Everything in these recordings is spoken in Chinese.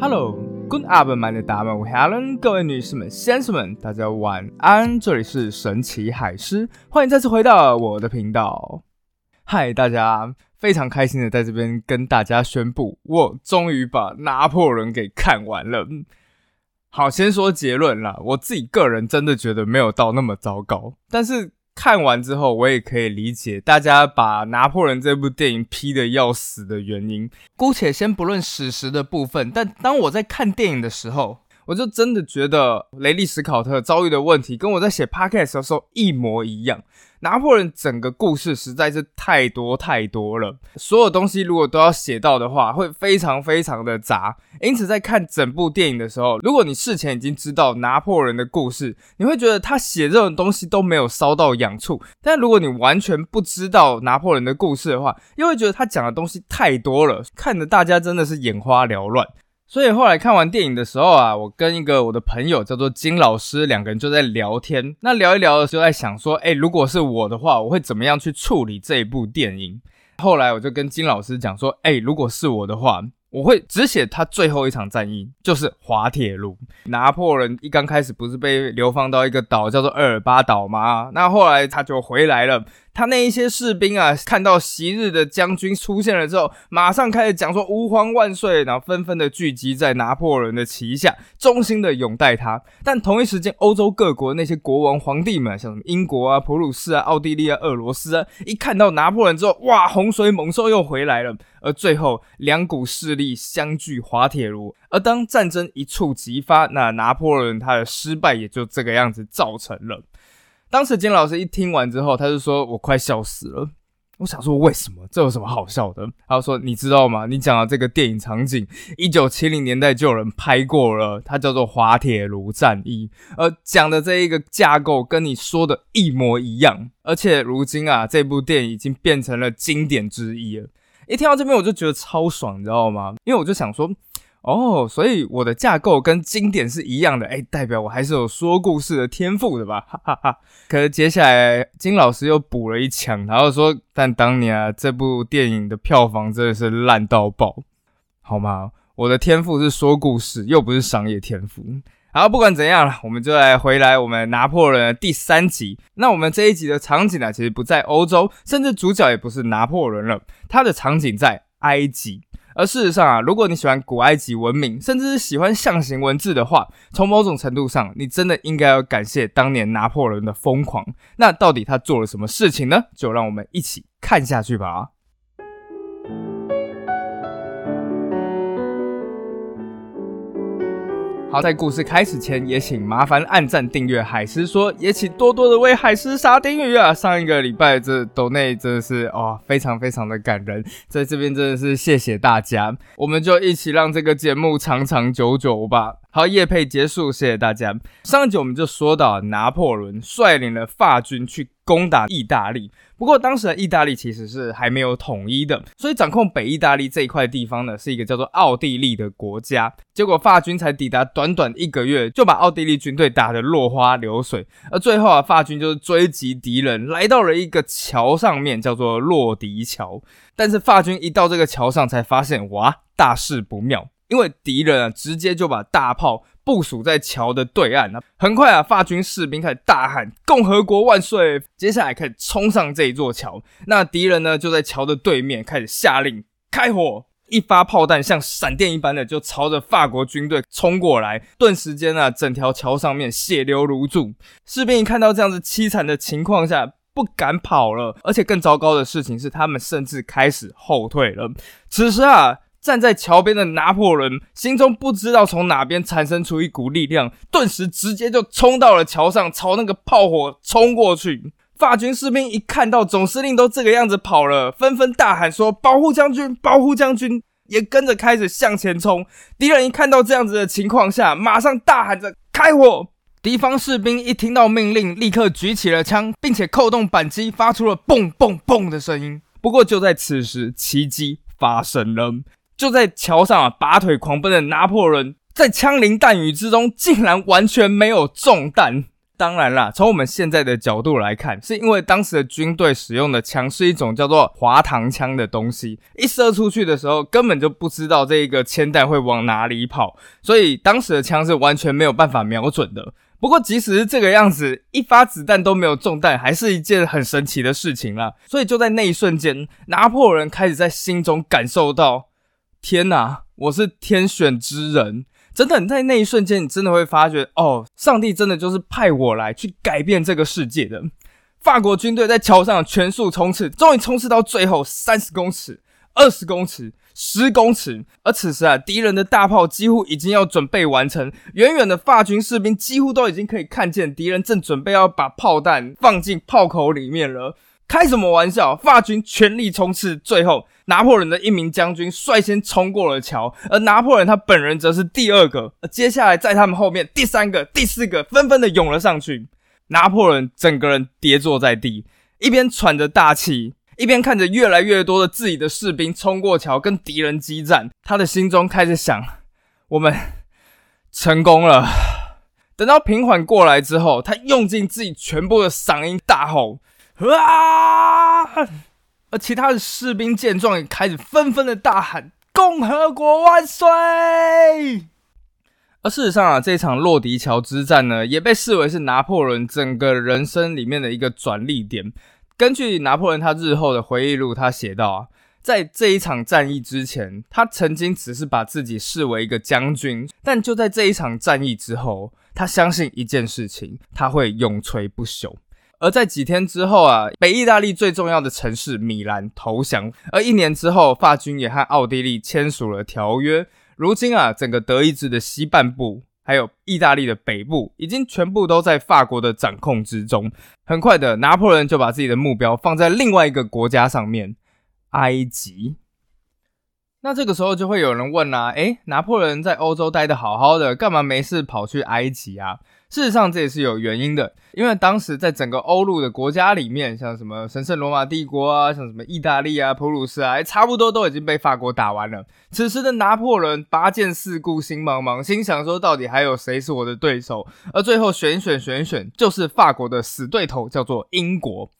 Hello，Good afternoon，的达们，我 Helen，各位女士们、先生们，大家晚安。这里是神奇海狮，欢迎再次回到我的频道。嗨，大家，非常开心的在这边跟大家宣布，我终于把拿破仑给看完了。好，先说结论啦，我自己个人真的觉得没有到那么糟糕，但是。看完之后，我也可以理解大家把《拿破仑》这部电影批的要死的原因。姑且先不论史实的部分，但当我在看电影的时候，我就真的觉得雷利·史考特遭遇的问题，跟我在写 podcast 的时候一模一样。拿破仑整个故事实在是太多太多了，所有东西如果都要写到的话，会非常非常的杂。因此，在看整部电影的时候，如果你事前已经知道拿破仑的故事，你会觉得他写这种东西都没有烧到痒处；但如果你完全不知道拿破仑的故事的话，又会觉得他讲的东西太多了，看得大家真的是眼花缭乱。所以后来看完电影的时候啊，我跟一个我的朋友叫做金老师，两个人就在聊天。那聊一聊的时候，在想说，哎，如果是我的话，我会怎么样去处理这一部电影？后来我就跟金老师讲说，哎，如果是我的话。我会只写他最后一场战役，就是滑铁卢。拿破仑一刚开始不是被流放到一个岛叫做厄尔巴岛吗？那后来他就回来了。他那一些士兵啊，看到昔日的将军出现了之后，马上开始讲说“吾皇万岁”，然后纷纷的聚集在拿破仑的旗下，衷心的拥戴他。但同一时间，欧洲各国那些国王、皇帝们，像什么英国啊、普鲁士啊、奥地利啊、俄罗斯啊，一看到拿破仑之后，哇，洪水猛兽又回来了。而最后，两股势力相聚滑铁卢。而当战争一触即发，那拿破仑他的失败也就这个样子造成了。当时金老师一听完之后，他就说：“我快笑死了。”我想说：“为什么？这有什么好笑的？”他说：“你知道吗？你讲的这个电影场景，一九七零年代就有人拍过了，它叫做滑铁卢战役，而讲的这一个架构跟你说的一模一样。而且如今啊，这部电影已经变成了经典之一了。”一听到这边，我就觉得超爽，你知道吗？因为我就想说，哦，所以我的架构跟经典是一样的，哎，代表我还是有说故事的天赋的吧？哈哈哈。可是接下来金老师又补了一枪，然后说，但当年啊，这部电影的票房真的是烂到爆，好吗？我的天赋是说故事，又不是商业天赋。好，不管怎样了，我们就来回来我们拿破仑第三集。那我们这一集的场景呢，其实不在欧洲，甚至主角也不是拿破仑了，他的场景在埃及。而事实上啊，如果你喜欢古埃及文明，甚至是喜欢象形文字的话，从某种程度上，你真的应该要感谢当年拿破仑的疯狂。那到底他做了什么事情呢？就让我们一起看下去吧。好，在故事开始前，也请麻烦按赞、订阅海狮说，也请多多的为海狮杀丁鱼啊！上一个礼拜这斗内真的是哦，非常非常的感人，在这边真的是谢谢大家，我们就一起让这个节目长长久久吧。好，夜配结束，谢谢大家。上一集我们就说到，拿破仑率领了法军去攻打意大利。不过当时的意大利其实是还没有统一的，所以掌控北意大利这一块地方呢，是一个叫做奥地利的国家。结果法军才抵达短短一个月，就把奥地利军队打得落花流水。而最后啊，法军就是追击敌人，来到了一个桥上面，叫做洛迪桥。但是法军一到这个桥上，才发现哇，大事不妙。因为敌人啊，直接就把大炮部署在桥的对岸啊，很快啊，法军士兵开始大喊“共和国万岁”，接下来开始冲上这一座桥。那敌人呢，就在桥的对面开始下令开火，一发炮弹像闪电一般的就朝着法国军队冲过来，顿时间啊，整条桥上面血流如注。士兵一看到这样子凄惨的情况下，不敢跑了，而且更糟糕的事情是，他们甚至开始后退了。此时啊。站在桥边的拿破仑心中不知道从哪边产生出一股力量，顿时直接就冲到了桥上，朝那个炮火冲过去。法军士兵一看到总司令都这个样子跑了，纷纷大喊说：“保护将军，保护将军！”也跟着开始向前冲。敌人一看到这样子的情况下，马上大喊着开火。敌方士兵一听到命令，立刻举起了枪，并且扣动扳机，发出了嘣嘣嘣的声音。不过就在此时，奇迹发生了。就在桥上啊，拔腿狂奔的拿破仑，在枪林弹雨之中，竟然完全没有中弹。当然啦，从我们现在的角度来看，是因为当时的军队使用的枪是一种叫做滑膛枪的东西，一射出去的时候根本就不知道这个铅弹会往哪里跑，所以当时的枪是完全没有办法瞄准的。不过，即使是这个样子，一发子弹都没有中弹，还是一件很神奇的事情啦。所以就在那一瞬间，拿破仑开始在心中感受到：天哪，我是天选之人。真的，你在那一瞬间，你真的会发觉，哦，上帝真的就是派我来去改变这个世界的。法国军队在桥上全速冲刺，终于冲刺到最后三十公尺、二十公尺、十公尺。而此时啊，敌人的大炮几乎已经要准备完成，远远的法军士兵几乎都已经可以看见敌人正准备要把炮弹放进炮口里面了。开什么玩笑！法军全力冲刺，最后拿破仑的一名将军率先冲过了桥，而拿破仑他本人则是第二个。接下来在他们后面，第三个、第四个纷纷的涌了上去。拿破仑整个人跌坐在地，一边喘着大气，一边看着越来越多的自己的士兵冲过桥跟敌人激战。他的心中开始想：我们成功了。等到平缓过来之后，他用尽自己全部的嗓音大吼。啊！而其他的士兵见状，也开始纷纷的大喊：“共和国万岁！”而事实上啊，这场洛迪桥之战呢，也被视为是拿破仑整个人生里面的一个转捩点。根据拿破仑他日后的回忆录，他写道啊，在这一场战役之前，他曾经只是把自己视为一个将军，但就在这一场战役之后，他相信一件事情，他会永垂不朽。而在几天之后啊，北意大利最重要的城市米兰投降。而一年之后，法军也和奥地利签署了条约。如今啊，整个德意志的西半部，还有意大利的北部，已经全部都在法国的掌控之中。很快的，拿破仑就把自己的目标放在另外一个国家上面——埃及。那这个时候就会有人问啦：诶，拿破仑在欧洲待得好好的，干嘛没事跑去埃及啊？事实上，这也是有原因的，因为当时在整个欧陆的国家里面，像什么神圣罗马帝国啊，像什么意大利啊、普鲁士啊，差不多都已经被法国打完了。此时的拿破仑八剑四顾心茫茫，心想说，到底还有谁是我的对手？而最后选选选选，就是法国的死对头，叫做英国。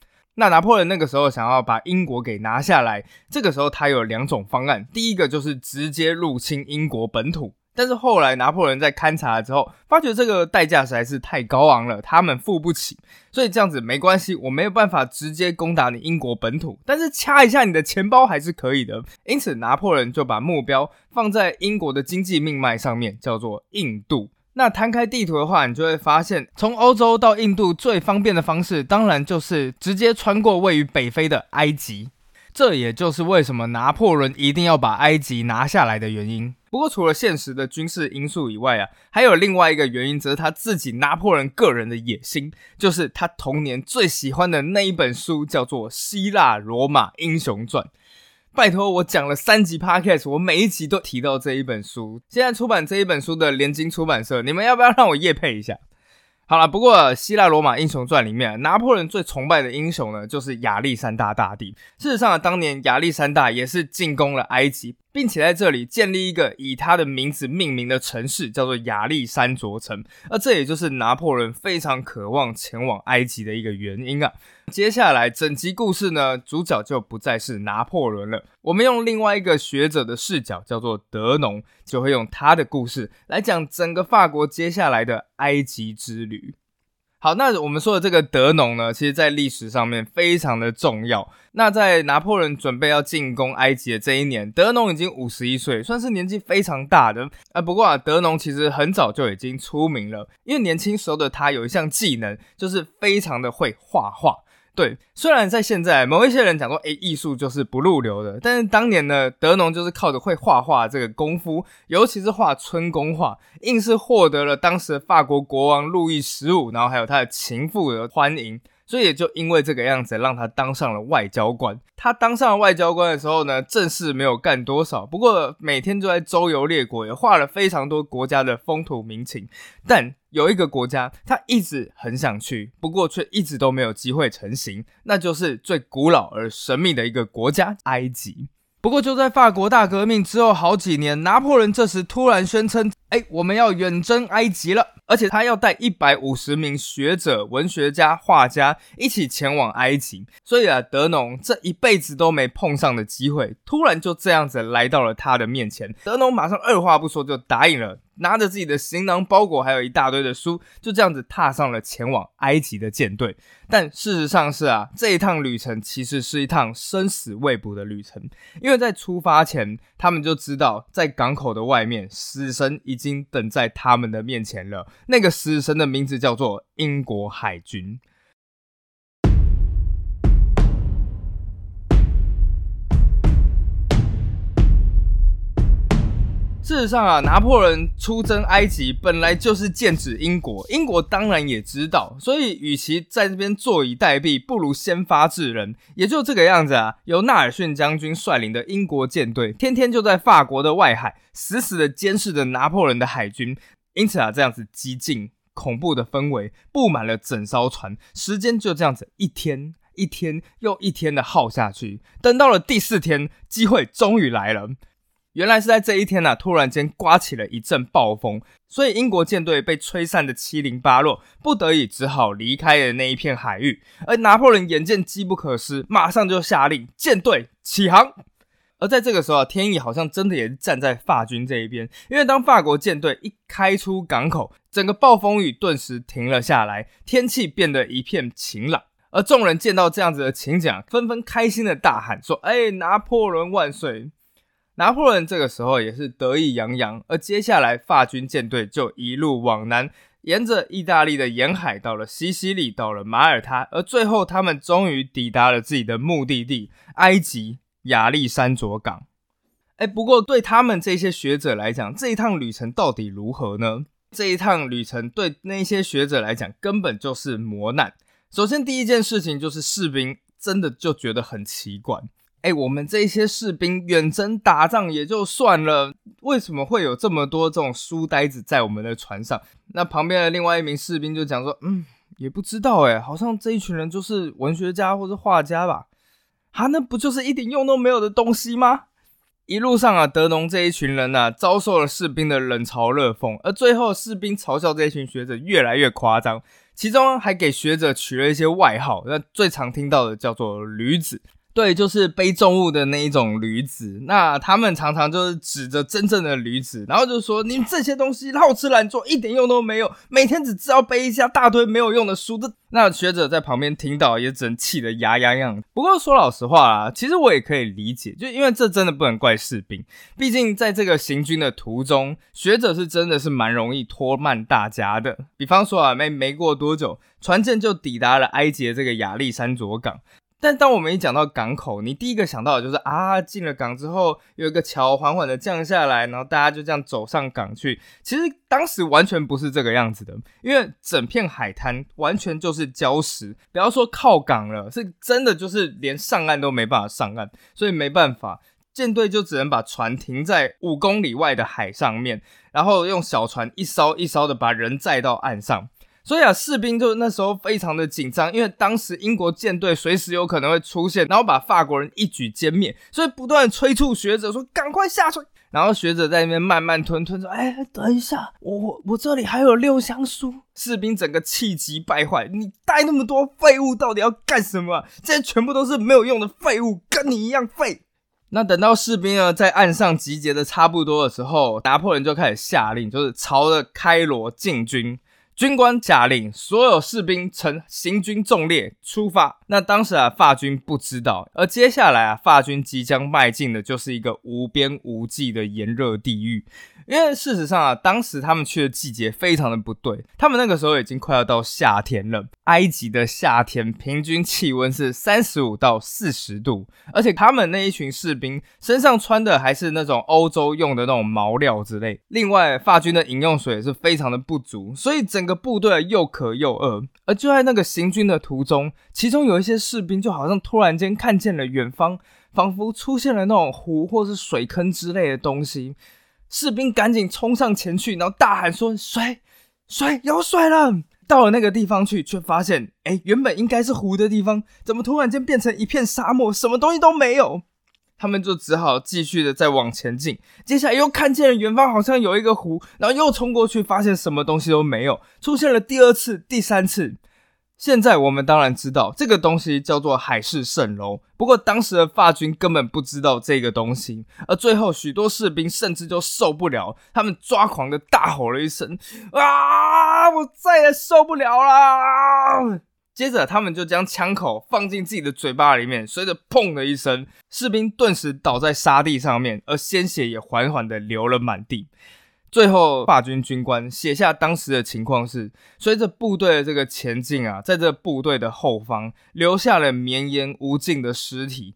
那拿破仑那个时候想要把英国给拿下来，这个时候他有两种方案，第一个就是直接入侵英国本土。但是后来拿破仑在勘察了之后，发觉这个代价实在是太高昂了，他们付不起。所以这样子没关系，我没有办法直接攻打你英国本土，但是掐一下你的钱包还是可以的。因此拿破仑就把目标放在英国的经济命脉上面，叫做印度。那摊开地图的话，你就会发现，从欧洲到印度最方便的方式，当然就是直接穿过位于北非的埃及。这也就是为什么拿破仑一定要把埃及拿下来的原因。不过，除了现实的军事因素以外啊，还有另外一个原因，则是他自己拿破仑个人的野心，就是他童年最喜欢的那一本书，叫做《希腊罗马英雄传》。拜托，我讲了三集 podcast，我每一集都提到这一本书。现在出版这一本书的联经出版社，你们要不要让我夜配一下？好了，不过希腊罗马英雄传里面，拿破仑最崇拜的英雄呢，就是亚历山大大帝。事实上，当年亚历山大也是进攻了埃及。并且在这里建立一个以他的名字命名的城市，叫做亚历山卓城。而这也就是拿破仑非常渴望前往埃及的一个原因啊。接下来整集故事呢，主角就不再是拿破仑了，我们用另外一个学者的视角，叫做德农，就会用他的故事来讲整个法国接下来的埃及之旅。好，那我们说的这个德农呢，其实在历史上面非常的重要。那在拿破仑准备要进攻埃及的这一年，德农已经五十一岁，算是年纪非常大的。啊，不过啊，德农其实很早就已经出名了，因为年轻时候的他有一项技能，就是非常的会画画。对，虽然在现在某一些人讲说，哎，艺术就是不入流的，但是当年呢，德农就是靠着会画画这个功夫，尤其是画春宫画，硬是获得了当时的法国国王路易十五，然后还有他的情妇的欢迎。所以也就因为这个样子，让他当上了外交官。他当上了外交官的时候呢，正事没有干多少，不过每天就在周游列国，也画了非常多国家的风土民情。但有一个国家，他一直很想去，不过却一直都没有机会成行，那就是最古老而神秘的一个国家——埃及。不过就在法国大革命之后好几年，拿破仑这时突然宣称哎，我们要远征埃及了，而且他要带一百五十名学者、文学家、画家一起前往埃及。所以啊，德农这一辈子都没碰上的机会，突然就这样子来到了他的面前。德农马上二话不说就答应了。拿着自己的行囊包裹，还有一大堆的书，就这样子踏上了前往埃及的舰队。但事实上是啊，这一趟旅程其实是一趟生死未卜的旅程，因为在出发前，他们就知道在港口的外面，死神已经等在他们的面前了。那个死神的名字叫做英国海军。事实上啊，拿破仑出征埃及本来就是剑指英国，英国当然也知道，所以与其在这边坐以待毙，不如先发制人。也就这个样子啊，由纳尔逊将军率领的英国舰队，天天就在法国的外海死死的监视着拿破仑的海军。因此啊，这样子激进恐怖的氛围布满了整艘船，时间就这样子一天一天又一天的耗下去。等到了第四天，机会终于来了。原来是在这一天呢，突然间刮起了一阵暴风，所以英国舰队被吹散的七零八落，不得已只好离开了那一片海域。而拿破仑眼见机不可失，马上就下令舰队起航。而在这个时候啊，天意好像真的也是站在法军这一边，因为当法国舰队一开出港口，整个暴风雨顿时停了下来，天气变得一片晴朗。而众人见到这样子的情景，纷纷开心的大喊说：“哎，拿破仑万岁！”拿破仑这个时候也是得意洋洋，而接下来法军舰队就一路往南，沿着意大利的沿海到了西西里，到了马耳他，而最后他们终于抵达了自己的目的地——埃及亚历山卓港。哎，不过对他们这些学者来讲，这一趟旅程到底如何呢？这一趟旅程对那些学者来讲根本就是磨难。首先，第一件事情就是士兵真的就觉得很奇怪。哎，我们这些士兵远征打仗也就算了，为什么会有这么多这种书呆子在我们的船上？那旁边的另外一名士兵就讲说：“嗯，也不知道，哎，好像这一群人就是文学家或者画家吧？啊，那不就是一点用都没有的东西吗？”一路上啊，德农这一群人呐，遭受了士兵的冷嘲热讽，而最后士兵嘲笑这一群学者越来越夸张，其中还给学者取了一些外号，那最常听到的叫做“驴子”。对，就是背重物的那一种驴子。那他们常常就是指着真正的驴子，然后就说：“你们这些东西好吃懒做，一点用都没有，每天只知道背一下大堆没有用的书。”的那学者在旁边听到，也只能气得牙痒痒。不过说老实话啦，其实我也可以理解，就因为这真的不能怪士兵，毕竟在这个行军的途中，学者是真的是蛮容易拖慢大家的。比方说啊，没没过多久，船舰就抵达了埃及的这个亚历山卓港。但当我们一讲到港口，你第一个想到的就是啊，进了港之后有一个桥缓缓的降下来，然后大家就这样走上港去。其实当时完全不是这个样子的，因为整片海滩完全就是礁石，不要说靠港了，是真的就是连上岸都没办法上岸，所以没办法，舰队就只能把船停在五公里外的海上面，然后用小船一艘一艘的把人载到岸上。所以啊，士兵就那时候非常的紧张，因为当时英国舰队随时有可能会出现，然后把法国人一举歼灭，所以不断催促学者说：“赶快下水。”然后学者在那边慢慢吞吞说：“哎，等一下，我我我这里还有六箱书。”士兵整个气急败坏：“你带那么多废物到底要干什么？这些全部都是没有用的废物，跟你一样废。”那等到士兵呢在岸上集结的差不多的时候，拿破仑就开始下令，就是朝着开罗进军。军官下令，所有士兵呈行军纵列出发。那当时啊，法军不知道，而接下来啊，法军即将迈进的就是一个无边无际的炎热地狱。因为事实上啊，当时他们去的季节非常的不对，他们那个时候已经快要到夏天了。埃及的夏天平均气温是三十五到四十度，而且他们那一群士兵身上穿的还是那种欧洲用的那种毛料之类。另外，法军的饮用水也是非常的不足，所以整个部队又渴又饿。而就在那个行军的途中，其中有一些士兵就好像突然间看见了远方，仿佛出现了那种湖或是水坑之类的东西。士兵赶紧冲上前去，然后大喊说：“水，水，有水了！”到了那个地方去，却发现，哎，原本应该是湖的地方，怎么突然间变成一片沙漠，什么东西都没有？他们就只好继续的再往前进。接下来又看见了远方好像有一个湖，然后又冲过去，发现什么东西都没有。出现了第二次、第三次。现在我们当然知道这个东西叫做海市蜃楼，不过当时的法军根本不知道这个东西，而最后许多士兵甚至就受不了，他们抓狂的大吼了一声：“啊，我再也受不了啦！”接着他们就将枪口放进自己的嘴巴里面，随着“砰”的一声，士兵顿时倒在沙地上面，而鲜血也缓缓的流了满地。最后，法军军官写下当时的情况是：随着部队的这个前进啊，在这部队的后方留下了绵延无尽的尸体。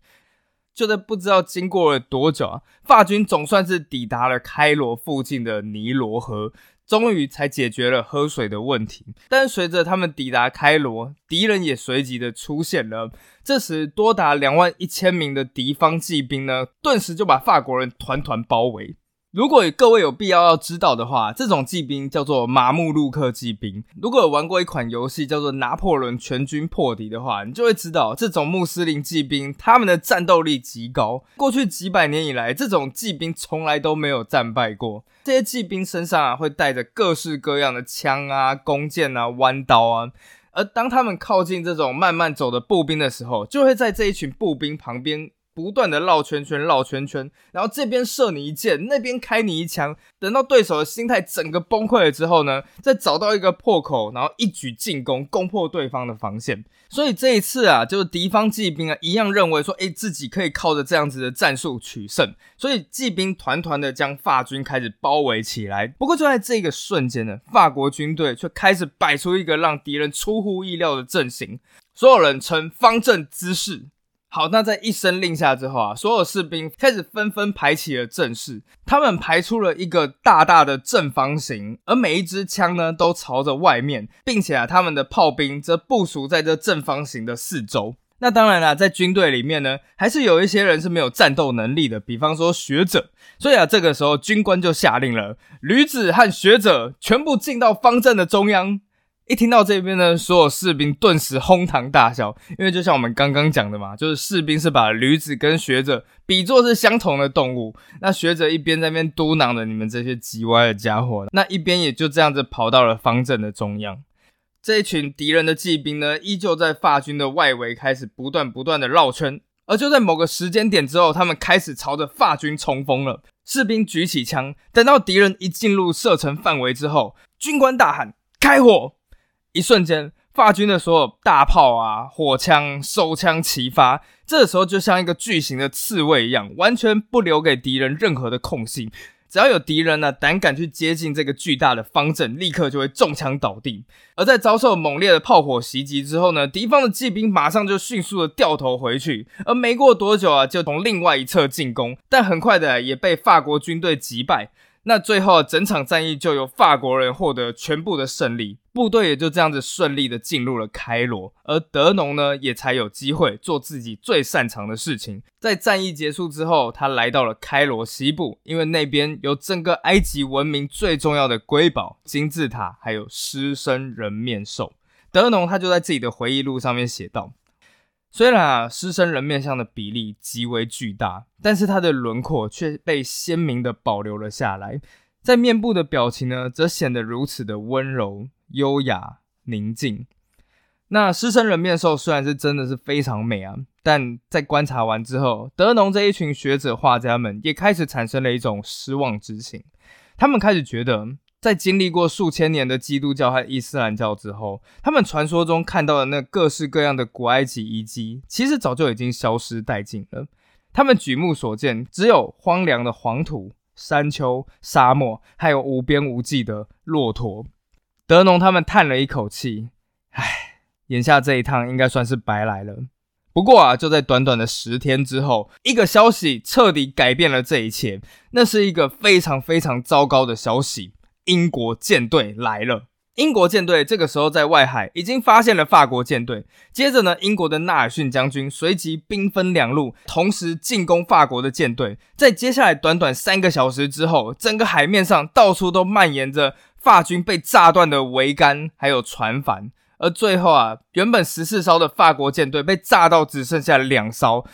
就在不知道经过了多久啊，法军总算是抵达了开罗附近的尼罗河，终于才解决了喝水的问题。但随着他们抵达开罗，敌人也随即的出现了。这时，多达两万一千名的敌方骑兵呢，顿时就把法国人团团包围。如果各位有必要要知道的话，这种骑兵叫做马穆鲁克骑兵。如果有玩过一款游戏叫做《拿破仑全军破敌》的话，你就会知道这种穆斯林骑兵他们的战斗力极高。过去几百年以来，这种骑兵从来都没有战败过。这些骑兵身上啊会带着各式各样的枪啊、弓箭啊、弯刀啊，而当他们靠近这种慢慢走的步兵的时候，就会在这一群步兵旁边。不断的绕圈圈，绕圈圈，然后这边射你一箭，那边开你一枪。等到对手的心态整个崩溃了之后呢，再找到一个破口，然后一举进攻，攻破对方的防线。所以这一次啊，就是敌方骑兵啊，一样认为说，哎，自己可以靠着这样子的战术取胜。所以骑兵团团的将法军开始包围起来。不过就在这个瞬间呢，法国军队却开始摆出一个让敌人出乎意料的阵型，所有人呈方阵姿势。好，那在一声令下之后啊，所有士兵开始纷纷排起了阵势。他们排出了一个大大的正方形，而每一支枪呢都朝着外面，并且啊，他们的炮兵则部署在这正方形的四周。那当然啦，在军队里面呢，还是有一些人是没有战斗能力的，比方说学者。所以啊，这个时候军官就下令了：驴子和学者全部进到方阵的中央。一听到这边呢，所有士兵顿时哄堂大笑，因为就像我们刚刚讲的嘛，就是士兵是把驴子跟学者比作是相同的动物。那学者一边在那边嘟囔着“你们这些叽歪的家伙”，那一边也就这样子跑到了方阵的中央。这一群敌人的骑兵呢，依旧在法军的外围开始不断不断的绕圈。而就在某个时间点之后，他们开始朝着法军冲锋了。士兵举起枪，等到敌人一进入射程范围之后，军官大喊：“开火！”一瞬间，法军的所有大炮啊、火枪、手枪齐发，这时候就像一个巨型的刺猬一样，完全不留给敌人任何的空隙。只要有敌人呢胆敢去接近这个巨大的方阵，立刻就会中枪倒地。而在遭受猛烈的炮火袭击之后呢，敌方的骑兵马上就迅速的掉头回去，而没过多久啊，就从另外一侧进攻，但很快的也被法国军队击败。那最后整场战役就由法国人获得全部的胜利，部队也就这样子顺利的进入了开罗，而德农呢也才有机会做自己最擅长的事情。在战役结束之后，他来到了开罗西部，因为那边有整个埃及文明最重要的瑰宝金字塔，还有狮身人面兽。德农他就在自己的回忆录上面写道。虽然啊，狮身人面像的比例极为巨大，但是它的轮廓却被鲜明的保留了下来。在面部的表情呢，则显得如此的温柔、优雅、宁静。那狮身人面兽虽然是真的是非常美啊，但在观察完之后，德农这一群学者画家们也开始产生了一种失望之情。他们开始觉得。在经历过数千年的基督教和伊斯兰教之后，他们传说中看到的那各式各样的古埃及遗迹，其实早就已经消失殆尽了。他们举目所见，只有荒凉的黄土、山丘、沙漠，还有无边无际的骆驼。德农他们叹了一口气：“唉，眼下这一趟应该算是白来了。”不过啊，就在短短的十天之后，一个消息彻底改变了这一切。那是一个非常非常糟糕的消息。英国舰队来了。英国舰队这个时候在外海已经发现了法国舰队。接着呢，英国的纳尔逊将军随即兵分两路，同时进攻法国的舰队。在接下来短短三个小时之后，整个海面上到处都蔓延着法军被炸断的桅杆，还有船帆。而最后啊，原本十四艘的法国舰队被炸到只剩下两艘。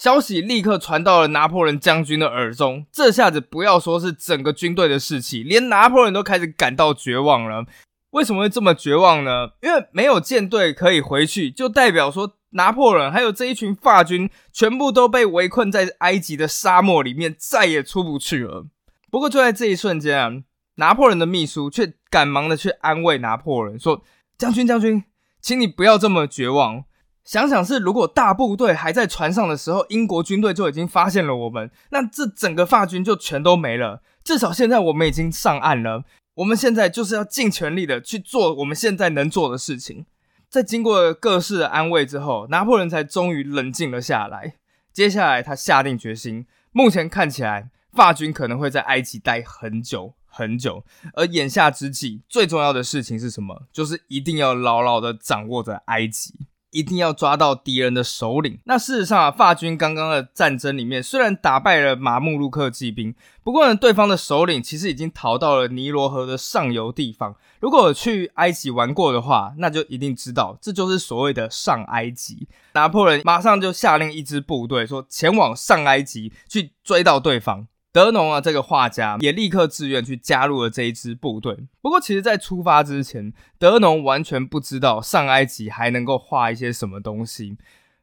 消息立刻传到了拿破仑将军的耳中。这下子不要说是整个军队的士气，连拿破仑都开始感到绝望了。为什么会这么绝望呢？因为没有舰队可以回去，就代表说拿破仑还有这一群法军全部都被围困在埃及的沙漠里面，再也出不去了。不过就在这一瞬间啊，拿破仑的秘书却赶忙的去安慰拿破仑说：“将军，将军，请你不要这么绝望。想想是，如果大部队还在船上的时候，英国军队就已经发现了我们，那这整个法军就全都没了。至少现在我们已经上岸了。”我们现在就是要尽全力的去做我们现在能做的事情。在经过各式的安慰之后，拿破仑才终于冷静了下来。接下来，他下定决心。目前看起来，法军可能会在埃及待很久很久。而眼下之际，最重要的事情是什么？就是一定要牢牢的掌握着埃及。一定要抓到敌人的首领。那事实上啊，法军刚刚的战争里面虽然打败了马穆鲁克骑兵，不过呢，对方的首领其实已经逃到了尼罗河的上游地方。如果去埃及玩过的话，那就一定知道，这就是所谓的上埃及。拿破仑马上就下令一支部队说，前往上埃及去追到对方。德农啊，这个画家也立刻自愿去加入了这一支部队。不过，其实，在出发之前，德农完全不知道上埃及还能够画一些什么东西。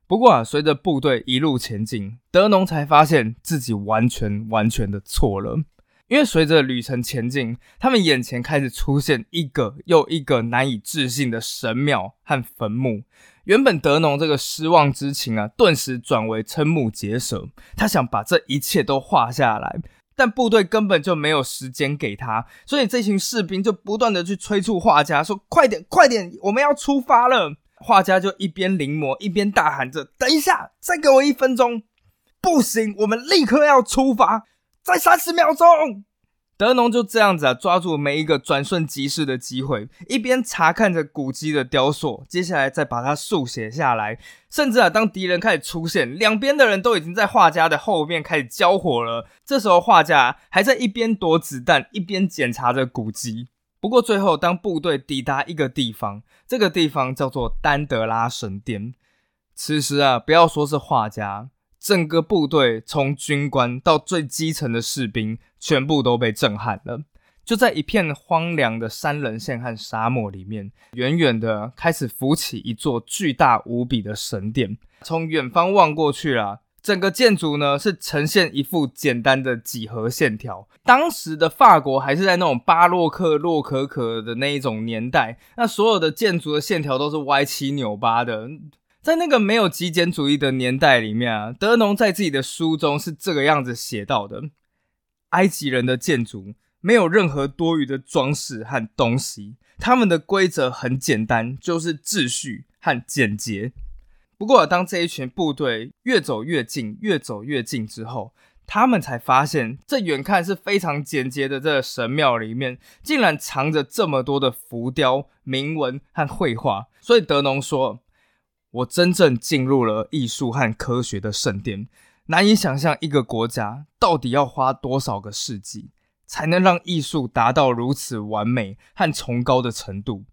不过啊，随着部队一路前进，德农才发现自己完全完全的错了。因为随着旅程前进，他们眼前开始出现一个又一个难以置信的神庙和坟墓。原本德农这个失望之情啊，顿时转为瞠目结舌。他想把这一切都画下来，但部队根本就没有时间给他，所以这群士兵就不断的去催促画家说：“快点，快点，我们要出发了！”画家就一边临摹，一边大喊着：“等一下，再给我一分钟！不行，我们立刻要出发，再三十秒钟！”德农就这样子啊，抓住每一个转瞬即逝的机会，一边查看着古迹的雕塑，接下来再把它速写下来。甚至啊，当敌人开始出现，两边的人都已经在画家的后面开始交火了。这时候，画家还在一边躲子弹，一边检查着古迹。不过，最后当部队抵达一个地方，这个地方叫做丹德拉神殿。此时啊，不要说是画家。整个部队从军官到最基层的士兵，全部都被震撼了。就在一片荒凉的山棱线和沙漠里面，远远的开始浮起一座巨大无比的神殿。从远方望过去啊，整个建筑呢是呈现一副简单的几何线条。当时的法国还是在那种巴洛克、洛可可的那一种年代，那所有的建筑的线条都是歪七扭八的。在那个没有极简主义的年代里面啊，德农在自己的书中是这个样子写到的：埃及人的建筑没有任何多余的装饰和东西，他们的规则很简单，就是秩序和简洁。不过，当这一群部队越走越近、越走越近之后，他们才发现，这远看是非常简洁的这个神庙里面，竟然藏着这么多的浮雕、铭文和绘画。所以，德农说。我真正进入了艺术和科学的圣殿，难以想象一个国家到底要花多少个世纪，才能让艺术达到如此完美和崇高的程度。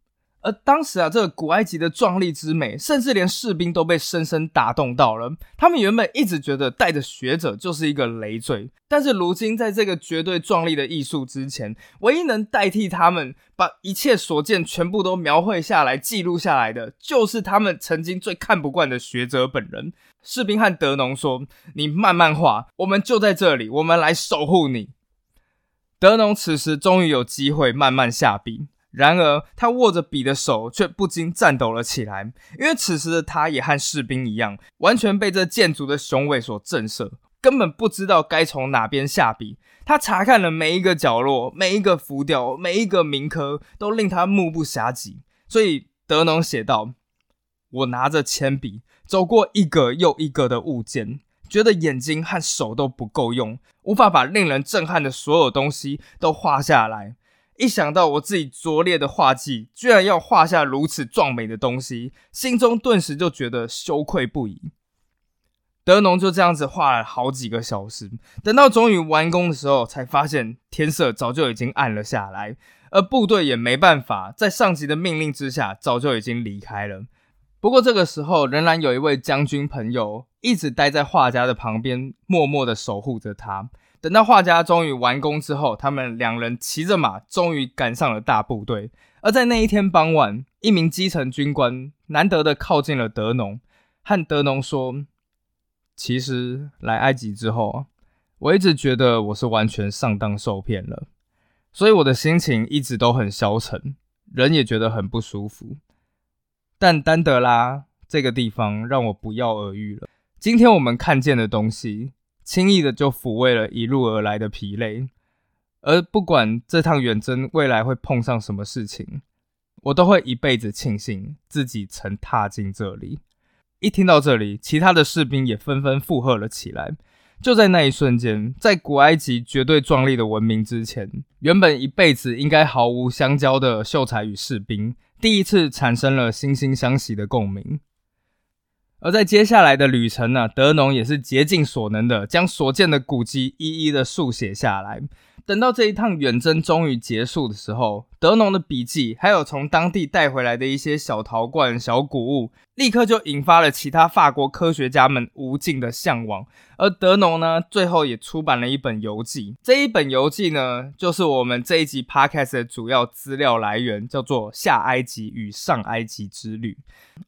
而当时啊，这个古埃及的壮丽之美，甚至连士兵都被深深打动到了。他们原本一直觉得带着学者就是一个累赘，但是如今在这个绝对壮丽的艺术之前，唯一能代替他们把一切所见全部都描绘下来、记录下来的，就是他们曾经最看不惯的学者本人。士兵和德农说：“你慢慢画，我们就在这里，我们来守护你。”德农此时终于有机会慢慢下笔。然而，他握着笔的手却不禁颤抖了起来，因为此时的他也和士兵一样，完全被这建筑的雄伟所震慑，根本不知道该从哪边下笔。他查看了每一个角落，每一个浮雕，每一个铭刻，都令他目不暇接。所以，德农写道：“我拿着铅笔，走过一个又一个的物件，觉得眼睛和手都不够用，无法把令人震撼的所有东西都画下来。”一想到我自己拙劣的画技，居然要画下如此壮美的东西，心中顿时就觉得羞愧不已。德农就这样子画了好几个小时，等到终于完工的时候，才发现天色早就已经暗了下来，而部队也没办法，在上级的命令之下，早就已经离开了。不过这个时候，仍然有一位将军朋友一直待在画家的旁边，默默的守护着他。等到画家终于完工之后，他们两人骑着马，终于赶上了大部队。而在那一天傍晚，一名基层军官难得的靠近了德农，和德农说：“其实来埃及之后，我一直觉得我是完全上当受骗了，所以我的心情一直都很消沉，人也觉得很不舒服。但丹德拉这个地方让我不药而愈了。今天我们看见的东西，轻易的就抚慰了一路而来的疲累。”而不管这趟远征未来会碰上什么事情，我都会一辈子庆幸自己曾踏进这里。一听到这里，其他的士兵也纷纷附和了起来。就在那一瞬间，在古埃及绝对壮丽的文明之前，原本一辈子应该毫无相交的秀才与士兵，第一次产生了惺惺相惜的共鸣。而在接下来的旅程呢，德农也是竭尽所能的将所见的古迹一一的速写下来。等到这一趟远征终于结束的时候，德农的笔记还有从当地带回来的一些小陶罐、小谷物，立刻就引发了其他法国科学家们无尽的向往。而德农呢，最后也出版了一本游记。这一本游记呢，就是我们这一集 podcast 的主要资料来源，叫做《下埃及与上埃及之旅》。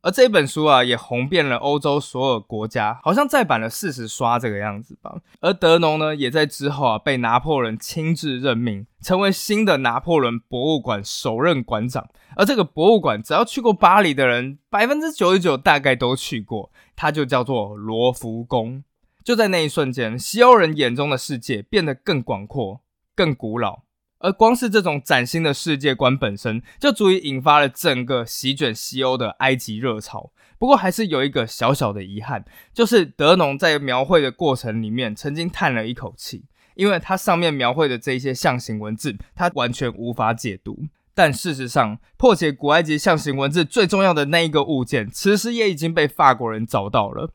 而这本书啊，也红遍了欧洲所有国家，好像再版了四十刷这个样子吧。而德农呢，也在之后啊，被拿破仑亲自任命，成为新的拿破仑博物馆首任馆长。而这个博物馆，只要去过巴黎的人，百分之九十九大概都去过，它就叫做罗浮宫。就在那一瞬间，西欧人眼中的世界变得更广阔、更古老。而光是这种崭新的世界观本身，就足以引发了整个席卷西欧的埃及热潮。不过，还是有一个小小的遗憾，就是德农在描绘的过程里面，曾经叹了一口气，因为它上面描绘的这一些象形文字，它完全无法解读。但事实上，破解古埃及象形文字最重要的那一个物件，此时也已经被法国人找到了。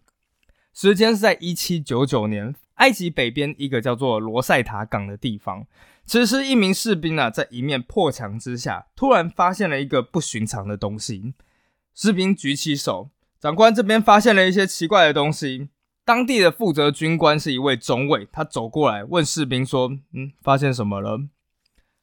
时间是在一七九九年，埃及北边一个叫做罗塞塔港的地方。此时，一名士兵啊，在一面破墙之下，突然发现了一个不寻常的东西。士兵举起手，长官这边发现了一些奇怪的东西。当地的负责军官是一位中尉，他走过来问士兵说：“嗯，发现什么了？”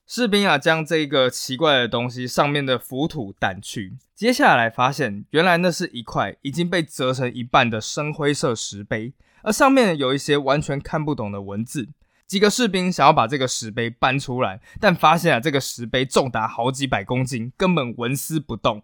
士兵啊，将这个奇怪的东西上面的浮土掸去，接下来发现，原来那是一块已经被折成一半的深灰色石碑，而上面有一些完全看不懂的文字。几个士兵想要把这个石碑搬出来，但发现啊，这个石碑重达好几百公斤，根本纹丝不动。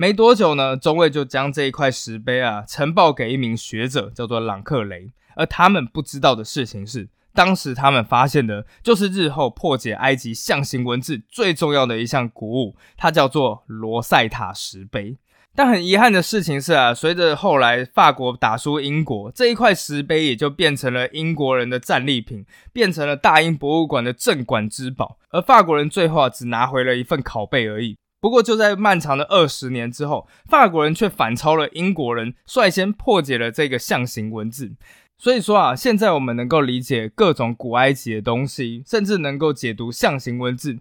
没多久呢，中尉就将这一块石碑啊呈报给一名学者，叫做朗克雷。而他们不知道的事情是。当时他们发现的就是日后破解埃及象形文字最重要的一项古物，它叫做罗塞塔石碑。但很遗憾的事情是啊，随着后来法国打输英国，这一块石碑也就变成了英国人的战利品，变成了大英博物馆的镇馆之宝。而法国人最后啊，只拿回了一份拷贝而已。不过就在漫长的二十年之后，法国人却反超了英国人，率先破解了这个象形文字。所以说啊，现在我们能够理解各种古埃及的东西，甚至能够解读象形文字，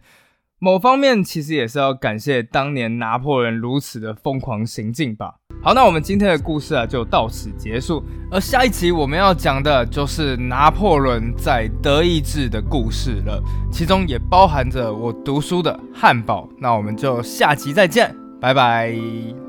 某方面其实也是要感谢当年拿破仑如此的疯狂行径吧。好，那我们今天的故事啊就到此结束，而下一集我们要讲的就是拿破仑在德意志的故事了，其中也包含着我读书的汉堡。那我们就下集再见，拜拜。